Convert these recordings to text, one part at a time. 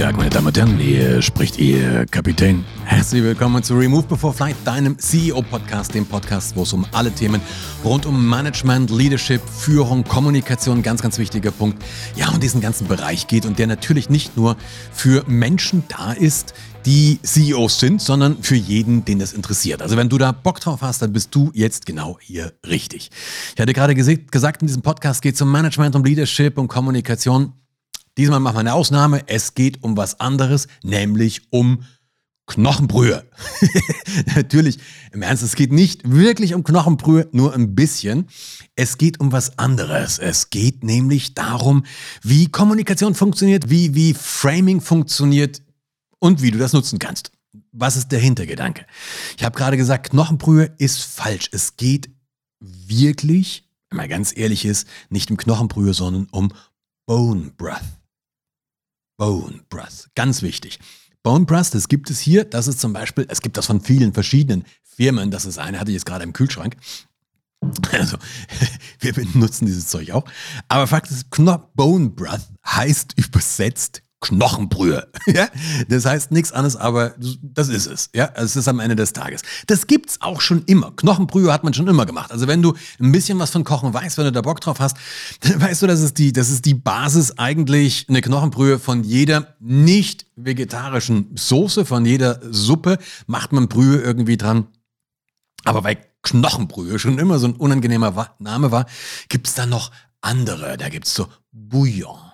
Tag, meine Damen und Herren, hier spricht Ihr Kapitän. Herzlich willkommen zu Remove Before Flight, deinem CEO-Podcast, dem Podcast, wo es um alle Themen rund um Management, Leadership, Führung, Kommunikation, ganz, ganz wichtiger Punkt, ja, um diesen ganzen Bereich geht und der natürlich nicht nur für Menschen da ist, die CEOs sind, sondern für jeden, den das interessiert. Also wenn du da Bock drauf hast, dann bist du jetzt genau hier richtig. Ich hatte gerade gesagt, in diesem Podcast geht es um Management, um Leadership, um Kommunikation. Diesmal machen wir eine Ausnahme. Es geht um was anderes, nämlich um Knochenbrühe. Natürlich, im Ernst, es geht nicht wirklich um Knochenbrühe, nur ein bisschen. Es geht um was anderes. Es geht nämlich darum, wie Kommunikation funktioniert, wie, wie Framing funktioniert und wie du das nutzen kannst. Was ist der Hintergedanke? Ich habe gerade gesagt, Knochenbrühe ist falsch. Es geht wirklich, wenn man ganz ehrlich ist, nicht um Knochenbrühe, sondern um Bone Breath. Bone Breath. Ganz wichtig. Bone Breath, das gibt es hier. Das ist zum Beispiel, es gibt das von vielen verschiedenen Firmen. Das ist eine, hatte ich jetzt gerade im Kühlschrank. Also, wir benutzen dieses Zeug auch. Aber Fakt ist, Bone Breath heißt übersetzt Knochenbrühe. Ja? Das heißt nichts anderes, aber das ist es. Ja? Es ist am Ende des Tages. Das gibt's auch schon immer. Knochenbrühe hat man schon immer gemacht. Also wenn du ein bisschen was von Kochen weißt, wenn du da Bock drauf hast, dann weißt du, das ist die, das ist die Basis eigentlich eine Knochenbrühe von jeder nicht vegetarischen Soße, von jeder Suppe macht man Brühe irgendwie dran. Aber weil Knochenbrühe schon immer so ein unangenehmer Name war, gibt's da noch andere. Da gibt's so Bouillon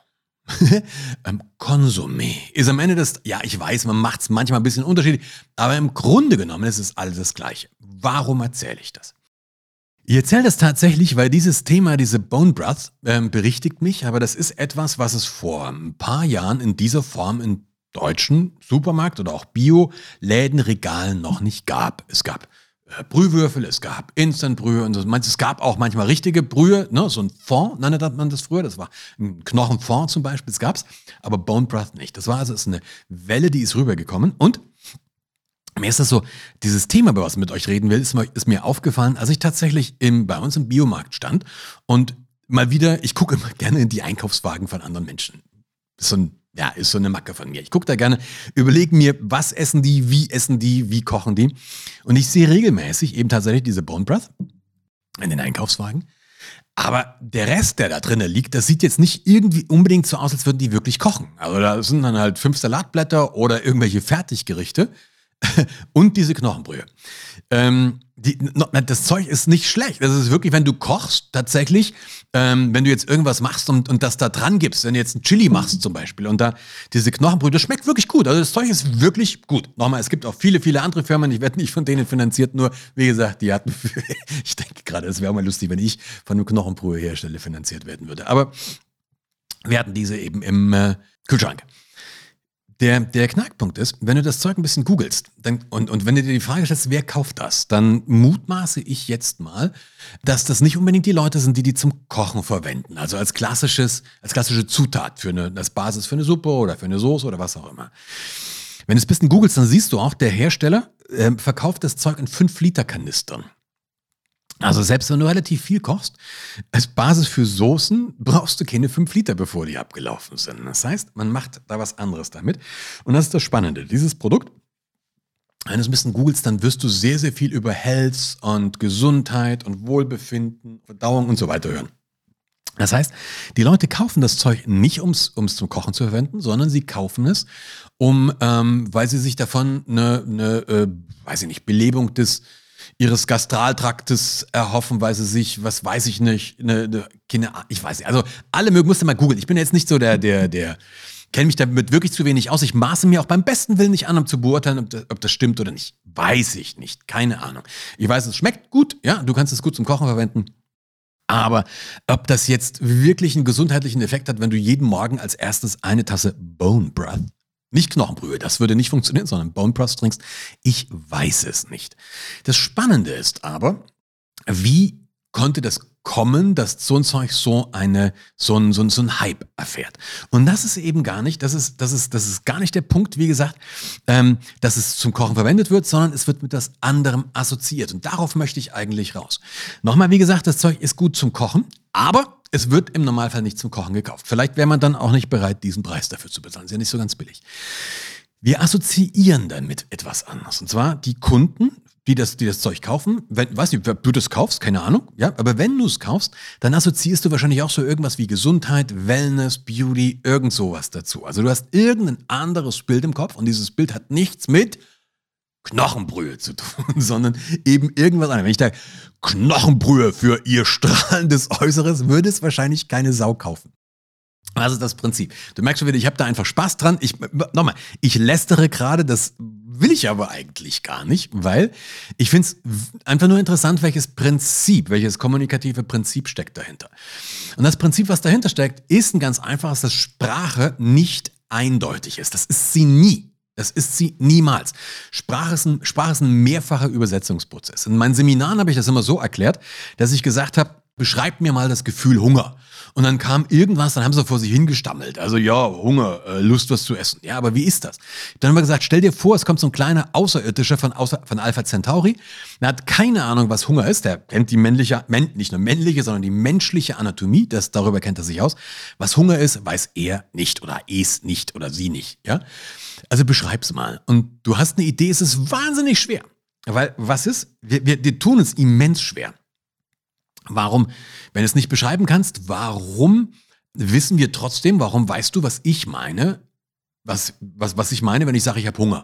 ähm, Konsumé ist am Ende des, ja, ich weiß, man macht es manchmal ein bisschen unterschiedlich, aber im Grunde genommen ist es alles das Gleiche. Warum erzähle ich das? Ich erzähle das tatsächlich, weil dieses Thema, diese Bone Broth, ähm, berichtigt mich, aber das ist etwas, was es vor ein paar Jahren in dieser Form in deutschen Supermarkt oder auch Bio-Lädenregalen noch nicht gab. Es gab Brühwürfel, es gab Instant-Brühe und so. Es gab auch manchmal richtige Brühe, ne? so ein Fond nannte man das früher. Das war ein Knochenfond zum Beispiel, das gab's, aber Bone Broth nicht. Das war also ist eine Welle, die ist rübergekommen und mir ist das so, dieses Thema, über was ich mit euch reden will, ist mir, ist mir aufgefallen, als ich tatsächlich im, bei uns im Biomarkt stand und mal wieder, ich gucke immer gerne in die Einkaufswagen von anderen Menschen. So ein ja, ist so eine Macke von mir. Ich gucke da gerne, überlege mir, was essen die, wie essen die, wie kochen die. Und ich sehe regelmäßig eben tatsächlich diese Bone Breath in den Einkaufswagen. Aber der Rest, der da drinnen liegt, das sieht jetzt nicht irgendwie unbedingt so aus, als würden die wirklich kochen. Also da sind dann halt fünf Salatblätter oder irgendwelche Fertiggerichte und diese Knochenbrühe. Ähm, die, das Zeug ist nicht schlecht. Das ist wirklich, wenn du kochst, tatsächlich, ähm, wenn du jetzt irgendwas machst und, und das da dran gibst, wenn du jetzt ein Chili machst zum Beispiel und da diese Knochenbrühe, das schmeckt wirklich gut. Also das Zeug ist wirklich gut. Nochmal, es gibt auch viele, viele andere Firmen, ich werde nicht von denen finanziert, nur, wie gesagt, die hatten, ich denke gerade, es wäre mal lustig, wenn ich von einem Knochenbrühehersteller finanziert werden würde. Aber wir hatten diese eben im äh, Kühlschrank. Der, der Knackpunkt ist, wenn du das Zeug ein bisschen googelst dann, und, und wenn du dir die Frage stellst, wer kauft das, dann mutmaße ich jetzt mal, dass das nicht unbedingt die Leute sind, die die zum Kochen verwenden. Also als klassisches, als klassische Zutat für eine, als Basis für eine Suppe oder für eine Soße oder was auch immer. Wenn du es ein bisschen googelst, dann siehst du auch, der Hersteller äh, verkauft das Zeug in 5-Liter-Kanistern. Also selbst wenn du relativ viel kochst, als Basis für Soßen brauchst du keine 5 Liter, bevor die abgelaufen sind. Das heißt, man macht da was anderes damit. Und das ist das Spannende. Dieses Produkt, wenn du es ein bisschen googelst, dann wirst du sehr, sehr viel über Health und Gesundheit und Wohlbefinden, Verdauung und so weiter hören. Das heißt, die Leute kaufen das Zeug nicht, um es zum Kochen zu verwenden, sondern sie kaufen es, um, ähm, weil sie sich davon eine, eine äh, weiß ich nicht, Belebung des ihres Gastraltraktes erhoffen, weil sie sich, was weiß ich nicht, eine, eine keine, ich weiß nicht. Also alle mögen, musst du mal googeln. Ich bin jetzt nicht so der, der, der, kenne mich damit wirklich zu wenig aus. Ich maße mir auch beim besten Willen nicht an, um zu beurteilen, ob das, ob das stimmt oder nicht. Weiß ich nicht. Keine Ahnung. Ich weiß, es schmeckt gut. Ja, du kannst es gut zum Kochen verwenden. Aber ob das jetzt wirklich einen gesundheitlichen Effekt hat, wenn du jeden Morgen als erstes eine Tasse Bone Broth nicht Knochenbrühe, das würde nicht funktionieren, sondern Bone Broth trinkst. Ich weiß es nicht. Das Spannende ist aber, wie konnte das kommen, dass so ein Zeug so eine, so ein, so ein, so ein Hype erfährt. Und das ist eben gar nicht, das ist, das ist, das ist gar nicht der Punkt, wie gesagt, ähm, dass es zum Kochen verwendet wird, sondern es wird mit etwas anderem assoziiert. Und darauf möchte ich eigentlich raus. Nochmal, wie gesagt, das Zeug ist gut zum Kochen, aber Es wird im Normalfall nicht zum Kochen gekauft. Vielleicht wäre man dann auch nicht bereit, diesen Preis dafür zu bezahlen. Ist ja nicht so ganz billig. Wir assoziieren dann mit etwas anderes. Und zwar die Kunden, die das, die das Zeug kaufen. Wenn, weiß nicht, ob du das kaufst, keine Ahnung. Ja, aber wenn du es kaufst, dann assoziierst du wahrscheinlich auch so irgendwas wie Gesundheit, Wellness, Beauty, irgend sowas dazu. Also du hast irgendein anderes Bild im Kopf und dieses Bild hat nichts mit Knochenbrühe zu tun, sondern eben irgendwas anderes. Wenn ich da Knochenbrühe für ihr strahlendes Äußeres, würde es wahrscheinlich keine Sau kaufen. Das ist das Prinzip. Du merkst schon wieder, ich habe da einfach Spaß dran. Ich, nochmal, ich lästere gerade, das will ich aber eigentlich gar nicht, weil ich finde es einfach nur interessant, welches Prinzip, welches kommunikative Prinzip steckt dahinter. Und das Prinzip, was dahinter steckt, ist ein ganz einfaches, dass Sprache nicht eindeutig ist. Das ist sie nie. Das ist sie niemals. Sprache ist, ein, Sprache ist ein mehrfacher Übersetzungsprozess. In meinen Seminaren habe ich das immer so erklärt, dass ich gesagt habe, beschreibt mir mal das Gefühl Hunger. Und dann kam irgendwas, dann haben sie vor sich hingestammelt. Also ja, Hunger, äh, Lust, was zu essen. Ja, aber wie ist das? Dann haben wir gesagt, stell dir vor, es kommt so ein kleiner Außerirdischer von, außer, von Alpha Centauri. Er hat keine Ahnung, was Hunger ist. Der kennt die männliche, nicht nur männliche, sondern die menschliche Anatomie. Das, darüber kennt er sich aus. Was Hunger ist, weiß er nicht oder es nicht oder sie nicht. Ja? Also beschreib's mal. Und du hast eine Idee, es ist wahnsinnig schwer. Weil was ist? Wir, wir, wir tun es immens schwer. Warum, wenn du es nicht beschreiben kannst, warum wissen wir trotzdem, warum weißt du, was ich meine, was, was, was ich meine, wenn ich sage, ich habe Hunger?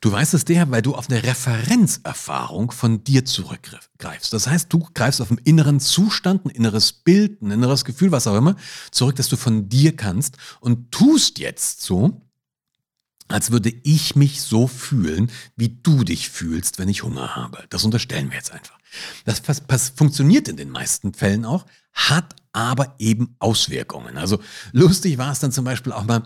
Du weißt es der, weil du auf eine Referenzerfahrung von dir zurückgreifst. Das heißt, du greifst auf einen inneren Zustand, ein inneres Bild, ein inneres Gefühl, was auch immer, zurück, das du von dir kannst und tust jetzt so, als würde ich mich so fühlen, wie du dich fühlst, wenn ich Hunger habe. Das unterstellen wir jetzt einfach. Das, funktioniert in den meisten Fällen auch, hat aber eben Auswirkungen. Also lustig war es dann zum Beispiel auch mal,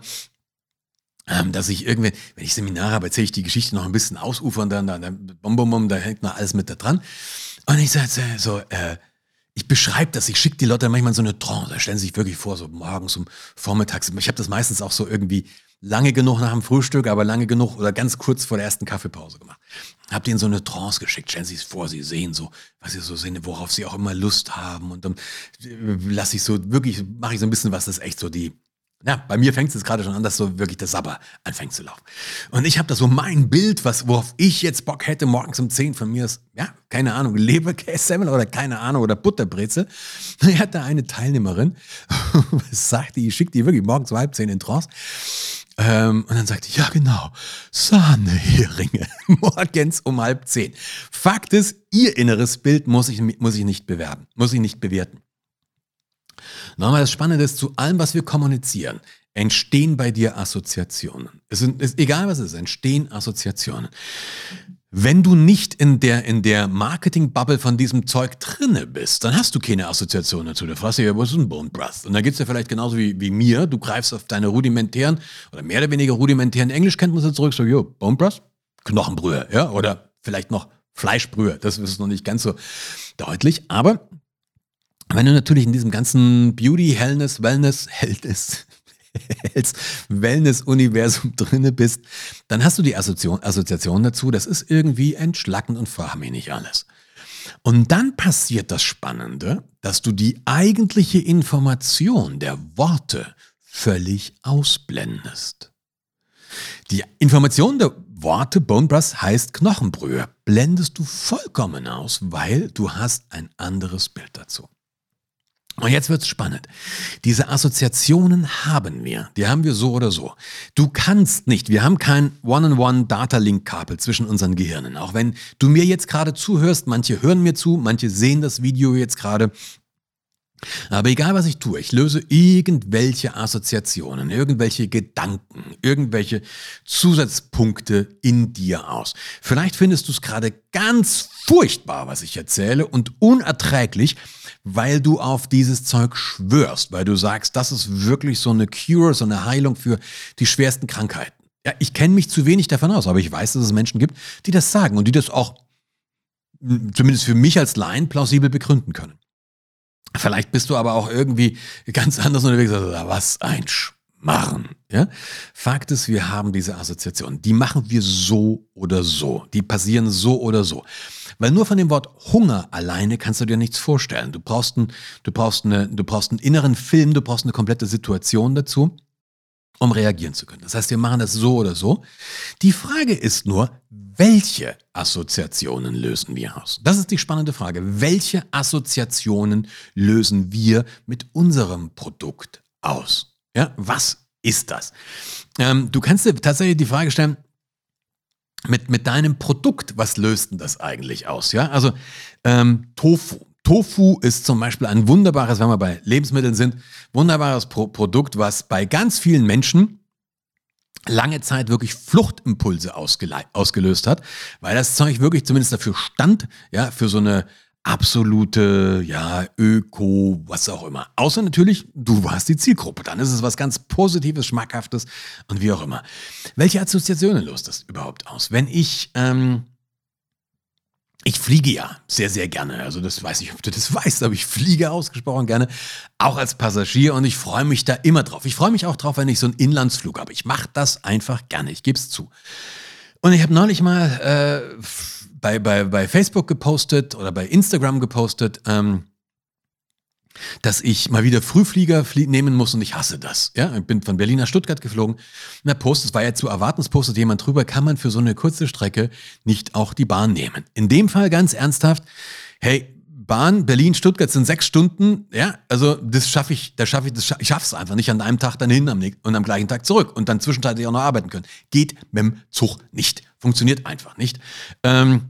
ähm, dass ich irgendwie, wenn ich Seminare habe, erzähle ich die Geschichte noch ein bisschen ausufern, dann, dann, dann bom, bom, bom, da hängt noch alles mit da dran. Und ich sage so, äh, ich beschreibe das, ich schicke die Leute manchmal in so eine Trance, da stellen sie sich wirklich vor, so morgens, um vormittags. Ich habe das meistens auch so irgendwie lange genug nach dem Frühstück, aber lange genug oder ganz kurz vor der ersten Kaffeepause gemacht. Ihr in so eine Trance geschickt, stellen Sie es vor, Sie sehen so, was Sie so sehen, worauf Sie auch immer Lust haben und dann äh, lasse ich so, wirklich, mache ich so ein bisschen was, das ist echt so die, ja, bei mir fängt es gerade schon an, dass so wirklich der Sabber anfängt zu laufen. Und ich habe da so mein Bild, was, worauf ich jetzt Bock hätte, morgens um 10 von mir ist, ja, keine Ahnung, Leberkässemmel oder keine Ahnung, oder Butterbreze. Ich hatte eine Teilnehmerin, sagte, ich schicke die wirklich morgens um halb zehn in Trance. Ähm, und dann sagte ich, ja genau, Sahneheringe, morgens um halb zehn. Fakt ist, ihr inneres Bild muss ich, muss ich nicht bewerben, muss ich nicht bewerten. Nochmal das Spannende ist, zu allem, was wir kommunizieren, entstehen bei dir Assoziationen. Es ist, ist egal was es ist, entstehen Assoziationen. Wenn du nicht in der, in der Marketing-Bubble von diesem Zeug drinne bist, dann hast du keine Assoziation dazu. Du fragst dich ja, was ist ein Bone Broth? Und da geht es ja vielleicht genauso wie, wie mir. Du greifst auf deine rudimentären oder mehr oder weniger rudimentären Englischkenntnisse zurück. So, jo, Bone Broth? Knochenbrühe, ja? Oder vielleicht noch Fleischbrühe. Das ist noch nicht ganz so deutlich. Aber wenn du natürlich in diesem ganzen Beauty, Hellness, Wellness, Hellness, Wellness-Universum drinne bist, dann hast du die Assoziation, Assoziation dazu, das ist irgendwie entschlackend und frag mich nicht alles. Und dann passiert das Spannende, dass du die eigentliche Information der Worte völlig ausblendest. Die Information der Worte Bone Brush heißt Knochenbrühe, blendest du vollkommen aus, weil du hast ein anderes Bild dazu. Und jetzt wird's spannend. Diese Assoziationen haben wir. Die haben wir so oder so. Du kannst nicht, wir haben kein One-on-One-Data-Link-Kabel zwischen unseren Gehirnen. Auch wenn du mir jetzt gerade zuhörst, manche hören mir zu, manche sehen das Video jetzt gerade. Aber egal was ich tue, ich löse irgendwelche Assoziationen, irgendwelche Gedanken, irgendwelche Zusatzpunkte in dir aus. Vielleicht findest du es gerade ganz furchtbar, was ich erzähle und unerträglich, weil du auf dieses Zeug schwörst, weil du sagst, das ist wirklich so eine Cure, so eine Heilung für die schwersten Krankheiten. Ja, ich kenne mich zu wenig davon aus, aber ich weiß, dass es Menschen gibt, die das sagen und die das auch zumindest für mich als Laien plausibel begründen können. Vielleicht bist du aber auch irgendwie ganz anders unterwegs. Also, was ein machen. Ja? Fakt ist, wir haben diese Assoziationen. Die machen wir so oder so. Die passieren so oder so. Weil nur von dem Wort Hunger alleine kannst du dir nichts vorstellen. Du brauchst, ein, du, brauchst eine, du brauchst einen inneren Film, du brauchst eine komplette Situation dazu, um reagieren zu können. Das heißt, wir machen das so oder so. Die Frage ist nur, welche Assoziationen lösen wir aus? Das ist die spannende Frage. Welche Assoziationen lösen wir mit unserem Produkt aus? Ja, was ist das? Ähm, du kannst dir tatsächlich die Frage stellen, mit, mit deinem Produkt, was löst denn das eigentlich aus? Ja, also ähm, Tofu. Tofu ist zum Beispiel ein wunderbares, wenn wir bei Lebensmitteln sind, wunderbares Pro Produkt, was bei ganz vielen Menschen lange Zeit wirklich Fluchtimpulse ausgelöst hat, weil das Zeug wirklich zumindest dafür stand, ja, für so eine absolute, ja, Öko, was auch immer. Außer natürlich, du warst die Zielgruppe. Dann ist es was ganz Positives, Schmackhaftes und wie auch immer. Welche Assoziationen löst das überhaupt aus? Wenn ich, ähm, ich fliege ja sehr, sehr gerne. Also das weiß ich, ob du das weißt, aber ich fliege ausgesprochen gerne, auch als Passagier und ich freue mich da immer drauf. Ich freue mich auch drauf, wenn ich so einen Inlandsflug habe. Ich mache das einfach gerne, ich gebe es zu. Und ich habe neulich mal äh, bei, bei, bei Facebook gepostet oder bei Instagram gepostet, ähm, dass ich mal wieder Frühflieger flie nehmen muss und ich hasse das. Ja, ich bin von Berlin nach Stuttgart geflogen. Der Post, es war ja zu erwarten, es postet jemand drüber, kann man für so eine kurze Strecke nicht auch die Bahn nehmen. In dem Fall ganz ernsthaft, hey, Bahn, Berlin, Stuttgart sind sechs Stunden, ja, also das schaffe ich, da schaffe ich, das scha ich schaff's einfach nicht an einem Tag dann hin am, und am gleichen Tag zurück und dann zwischenzeitlich auch noch arbeiten können. Geht mit dem Zug nicht. Funktioniert einfach nicht. Ähm,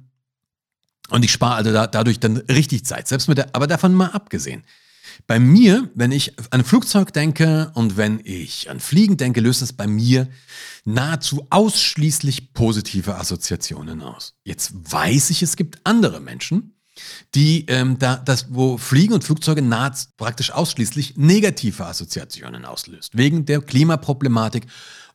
und ich spare also da, dadurch dann richtig Zeit, selbst mit der, aber davon mal abgesehen. Bei mir, wenn ich an Flugzeug denke und wenn ich an Fliegen denke, löst es bei mir nahezu ausschließlich positive Assoziationen aus. Jetzt weiß ich, es gibt andere Menschen, die ähm, da das, wo Fliegen und Flugzeuge nahezu praktisch ausschließlich negative Assoziationen auslöst, wegen der Klimaproblematik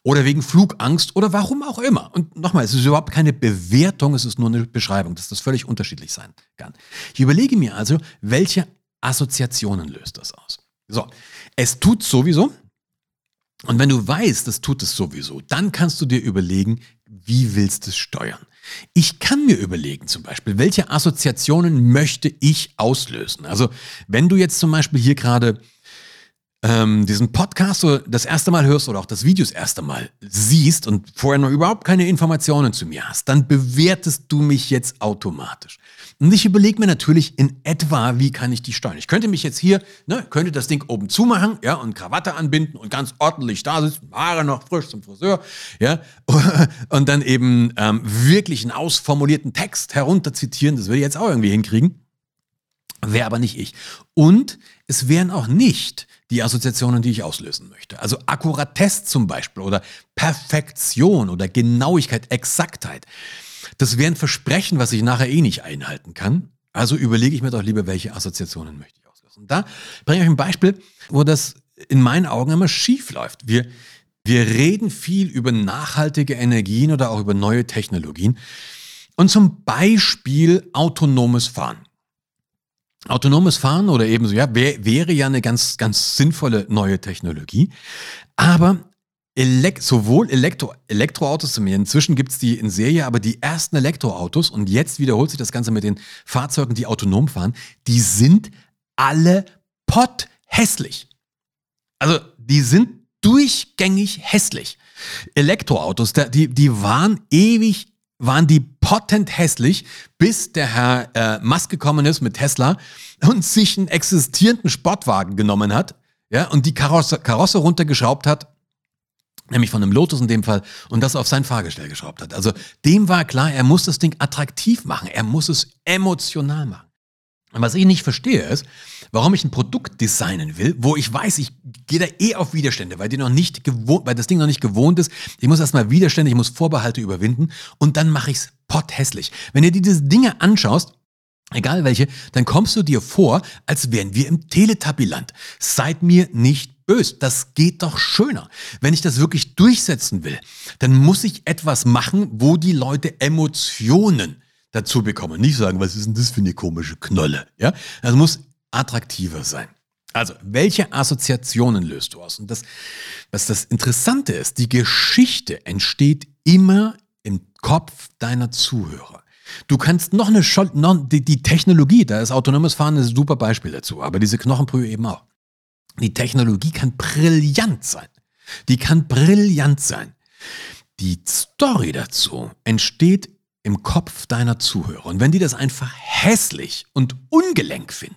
oder wegen Flugangst oder warum auch immer. Und nochmal, es ist überhaupt keine Bewertung, es ist nur eine Beschreibung, dass das völlig unterschiedlich sein kann. Ich überlege mir also, welche Assoziationen löst das aus? So, es tut sowieso. Und wenn du weißt, das tut es sowieso, dann kannst du dir überlegen, wie willst du es steuern? Ich kann mir überlegen zum Beispiel, welche Assoziationen möchte ich auslösen? Also wenn du jetzt zum Beispiel hier gerade ähm, diesen Podcast so das erste Mal hörst oder auch das Video das erste Mal siehst und vorher noch überhaupt keine Informationen zu mir hast, dann bewertest du mich jetzt automatisch. Und ich überlege mir natürlich in etwa, wie kann ich die steuern. Ich könnte mich jetzt hier, ne, könnte das Ding oben zumachen, ja, und Krawatte anbinden und ganz ordentlich da sitzen, Haare noch frisch zum Friseur, ja, und dann eben ähm, wirklich einen ausformulierten Text herunterzitieren, das würde ich jetzt auch irgendwie hinkriegen. Wäre aber nicht ich. Und es wären auch nicht die Assoziationen, die ich auslösen möchte. Also Akkuratesse zum Beispiel oder Perfektion oder Genauigkeit, Exaktheit. Das wäre ein Versprechen, was ich nachher eh nicht einhalten kann. Also überlege ich mir doch lieber, welche Assoziationen möchte ich auslösen. Und da bringe ich euch ein Beispiel, wo das in meinen Augen immer schief läuft. Wir, wir reden viel über nachhaltige Energien oder auch über neue Technologien. Und zum Beispiel autonomes Fahren. Autonomes Fahren oder ebenso, ja, wär, wäre ja eine ganz, ganz sinnvolle neue Technologie. Aber Elekt sowohl Elektro Elektroautos, inzwischen gibt es die in Serie, aber die ersten Elektroautos, und jetzt wiederholt sich das Ganze mit den Fahrzeugen, die autonom fahren, die sind alle potthässlich. Also die sind durchgängig hässlich. Elektroautos, die, die waren ewig waren die potent hässlich, bis der Herr äh, Musk gekommen ist mit Tesla und sich einen existierenden Sportwagen genommen hat, ja, und die Karosse, Karosse runtergeschraubt hat, nämlich von einem Lotus in dem Fall, und das auf sein Fahrgestell geschraubt hat. Also dem war klar, er muss das Ding attraktiv machen, er muss es emotional machen. Und was ich nicht verstehe ist, warum ich ein Produkt designen will, wo ich weiß, ich gehe da eh auf Widerstände, weil die noch nicht gewohnt, weil das Ding noch nicht gewohnt ist. Ich muss erstmal Widerstände, ich muss Vorbehalte überwinden und dann mache ich es potthässlich. Wenn du dir diese Dinge anschaust, egal welche, dann kommst du dir vor, als wären wir im Teletubbyland. Seid mir nicht böse. Das geht doch schöner. Wenn ich das wirklich durchsetzen will, dann muss ich etwas machen, wo die Leute Emotionen dazu bekommen. Nicht sagen, was ist denn das für eine komische Knolle? Ja, das muss attraktiver sein. Also, welche Assoziationen löst du aus? Und das, was das Interessante ist, die Geschichte entsteht immer im Kopf deiner Zuhörer. Du kannst noch eine, noch, die, die Technologie, da ist autonomes Fahren ein super Beispiel dazu, aber diese Knochenbrühe eben auch. Die Technologie kann brillant sein. Die kann brillant sein. Die Story dazu entsteht im Kopf deiner Zuhörer. Und wenn die das einfach hässlich und ungelenk finden,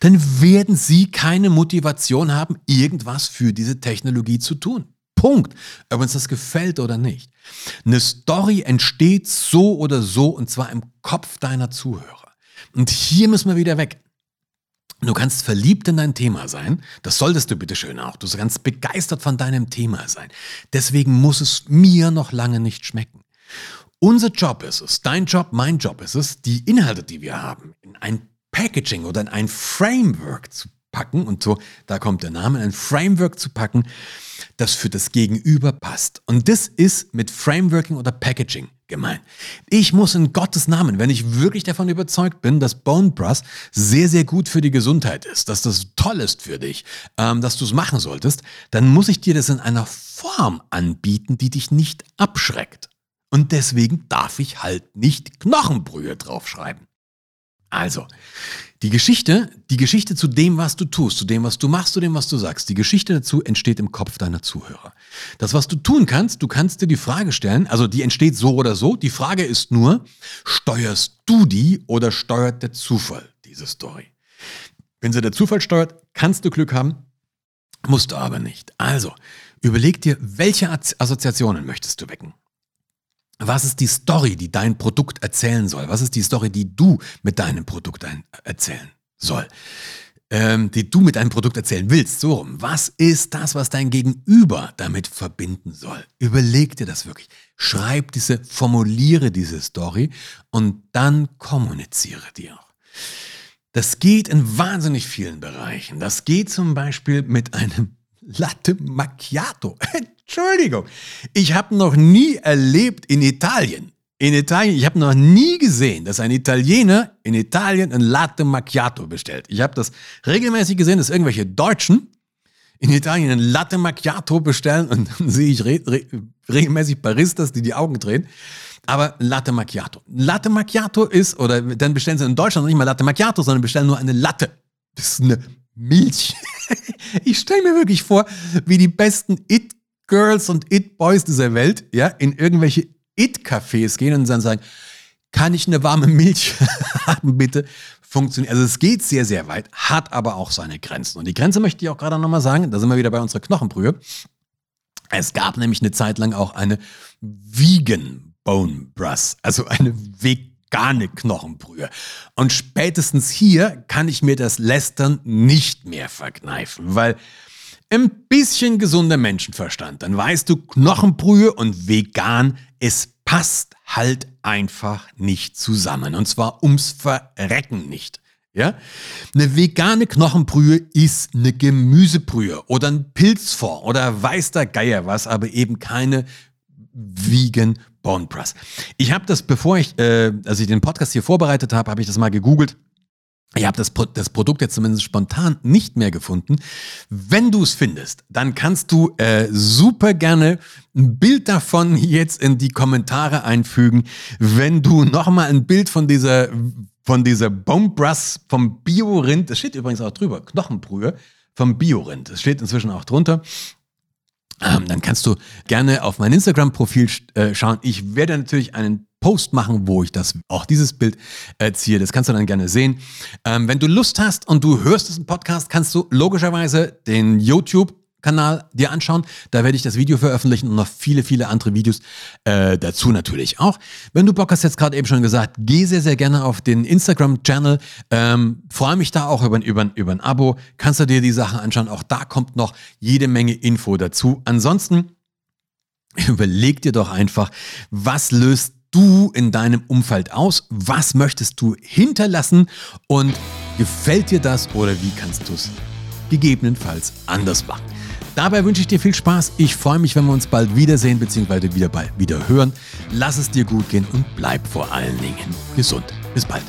dann werden sie keine Motivation haben, irgendwas für diese Technologie zu tun. Punkt. Ob uns das gefällt oder nicht. Eine Story entsteht so oder so und zwar im Kopf deiner Zuhörer. Und hier müssen wir wieder weg. Du kannst verliebt in dein Thema sein. Das solltest du bitte schön auch. Du kannst begeistert von deinem Thema sein. Deswegen muss es mir noch lange nicht schmecken. Unser Job ist es, dein Job, mein Job ist es, die Inhalte, die wir haben, in ein Packaging oder in ein Framework zu packen und so, da kommt der Name, ein Framework zu packen, das für das Gegenüber passt. Und das ist mit Frameworking oder Packaging gemeint. Ich muss in Gottes Namen, wenn ich wirklich davon überzeugt bin, dass Bone Brush sehr, sehr gut für die Gesundheit ist, dass das toll ist für dich, ähm, dass du es machen solltest, dann muss ich dir das in einer Form anbieten, die dich nicht abschreckt. Und deswegen darf ich halt nicht Knochenbrühe draufschreiben. Also, die Geschichte, die Geschichte zu dem, was du tust, zu dem, was du machst, zu dem, was du sagst, die Geschichte dazu entsteht im Kopf deiner Zuhörer. Das, was du tun kannst, du kannst dir die Frage stellen, also die entsteht so oder so. Die Frage ist nur, steuerst du die oder steuert der Zufall diese Story? Wenn sie der Zufall steuert, kannst du Glück haben, musst du aber nicht. Also, überleg dir, welche Assoziationen möchtest du wecken? Was ist die Story, die dein Produkt erzählen soll? Was ist die Story, die du mit deinem Produkt erzählen soll? Ähm, die du mit deinem Produkt erzählen willst. So rum. Was ist das, was dein Gegenüber damit verbinden soll? Überleg dir das wirklich. Schreib diese, formuliere diese Story und dann kommuniziere die auch. Das geht in wahnsinnig vielen Bereichen. Das geht zum Beispiel mit einem Latte Macchiato. Entschuldigung. Ich habe noch nie erlebt in Italien, in Italien, ich habe noch nie gesehen, dass ein Italiener in Italien ein Latte Macchiato bestellt. Ich habe das regelmäßig gesehen, dass irgendwelche Deutschen in Italien ein Latte Macchiato bestellen und dann sehe ich re re regelmäßig Baristas, die die Augen drehen. Aber Latte Macchiato. Latte Macchiato ist, oder dann bestellen sie in Deutschland nicht mal Latte Macchiato, sondern bestellen nur eine Latte. Das ist eine Milch. ich stelle mir wirklich vor, wie die besten It-Girls und It-Boys dieser Welt ja, in irgendwelche It-Cafés gehen und dann sagen, kann ich eine warme Milch haben, bitte? Funktioniert. Also es geht sehr, sehr weit, hat aber auch seine Grenzen. Und die Grenze möchte ich auch gerade nochmal sagen, da sind wir wieder bei unserer Knochenbrühe. Es gab nämlich eine Zeit lang auch eine Vegan Bone Brush, also eine vegane Knochenbrühe. Und spätestens hier kann ich mir das Lästern nicht mehr verkneifen, weil ein bisschen gesunder Menschenverstand, dann weißt du, Knochenbrühe und vegan, es passt halt einfach nicht zusammen. Und zwar ums Verrecken nicht. Ja? Eine vegane Knochenbrühe ist eine Gemüsebrühe oder ein Pilzfond oder weiß der Geier was, aber eben keine Vegan Bone Press. Ich habe das, bevor ich, äh, als ich den Podcast hier vorbereitet habe, habe ich das mal gegoogelt. Ich habe das, das Produkt jetzt zumindest spontan nicht mehr gefunden. Wenn du es findest, dann kannst du äh, super gerne ein Bild davon jetzt in die Kommentare einfügen. Wenn du nochmal ein Bild von dieser, von dieser Bone Brush vom Biorind, das steht übrigens auch drüber, Knochenbrühe vom Biorind, das steht inzwischen auch drunter. Ähm, dann kannst du gerne auf mein Instagram-Profil äh, schauen. Ich werde natürlich einen Post machen, wo ich das auch dieses Bild ziehe. Das kannst du dann gerne sehen. Ähm, wenn du Lust hast und du hörst diesen Podcast, kannst du logischerweise den YouTube Kanal dir anschauen. Da werde ich das Video veröffentlichen und noch viele, viele andere Videos äh, dazu natürlich auch. Wenn du Bock hast, jetzt gerade eben schon gesagt, geh sehr, sehr gerne auf den Instagram-Channel. Ähm, Freue mich da auch über, über, über ein Abo. Kannst du dir die Sachen anschauen. Auch da kommt noch jede Menge Info dazu. Ansonsten überleg dir doch einfach, was löst du in deinem Umfeld aus? Was möchtest du hinterlassen? Und gefällt dir das oder wie kannst du es gegebenenfalls anders machen? Dabei wünsche ich dir viel Spaß. Ich freue mich, wenn wir uns bald wiedersehen bzw. wieder, bald wieder hören. Lass es dir gut gehen und bleib vor allen Dingen gesund. Bis bald.